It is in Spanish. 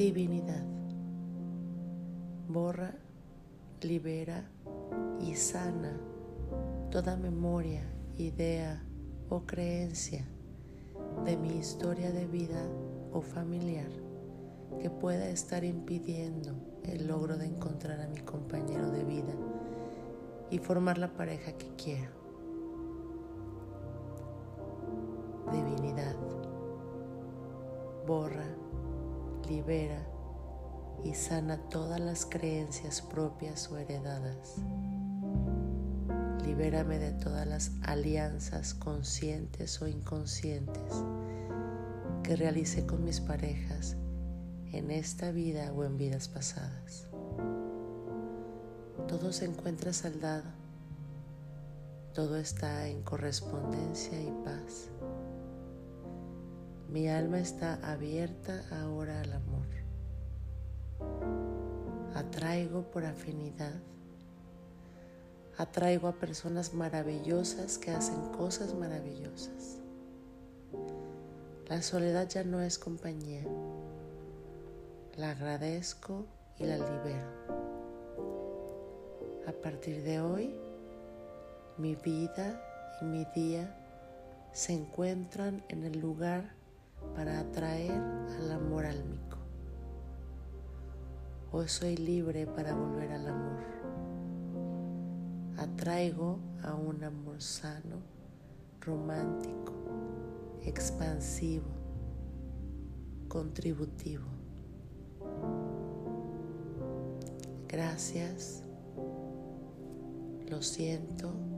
Divinidad. Borra, libera y sana toda memoria, idea o creencia de mi historia de vida o familiar que pueda estar impidiendo el logro de encontrar a mi compañero de vida y formar la pareja que quiero. Divinidad, borra, libera y sana todas las creencias propias o heredadas. Libérame de todas las alianzas conscientes o inconscientes que realicé con mis parejas en esta vida o en vidas pasadas. Todo se encuentra saldado, todo está en correspondencia y paz. Mi alma está abierta ahora al amor. Atraigo por afinidad. Atraigo a personas maravillosas que hacen cosas maravillosas. La soledad ya no es compañía. La agradezco y la libero. A partir de hoy, mi vida y mi día se encuentran en el lugar para atraer al amor álmico. Hoy soy libre para volver al amor. Atraigo a un amor sano, romántico, expansivo, contributivo. Gracias. Lo siento.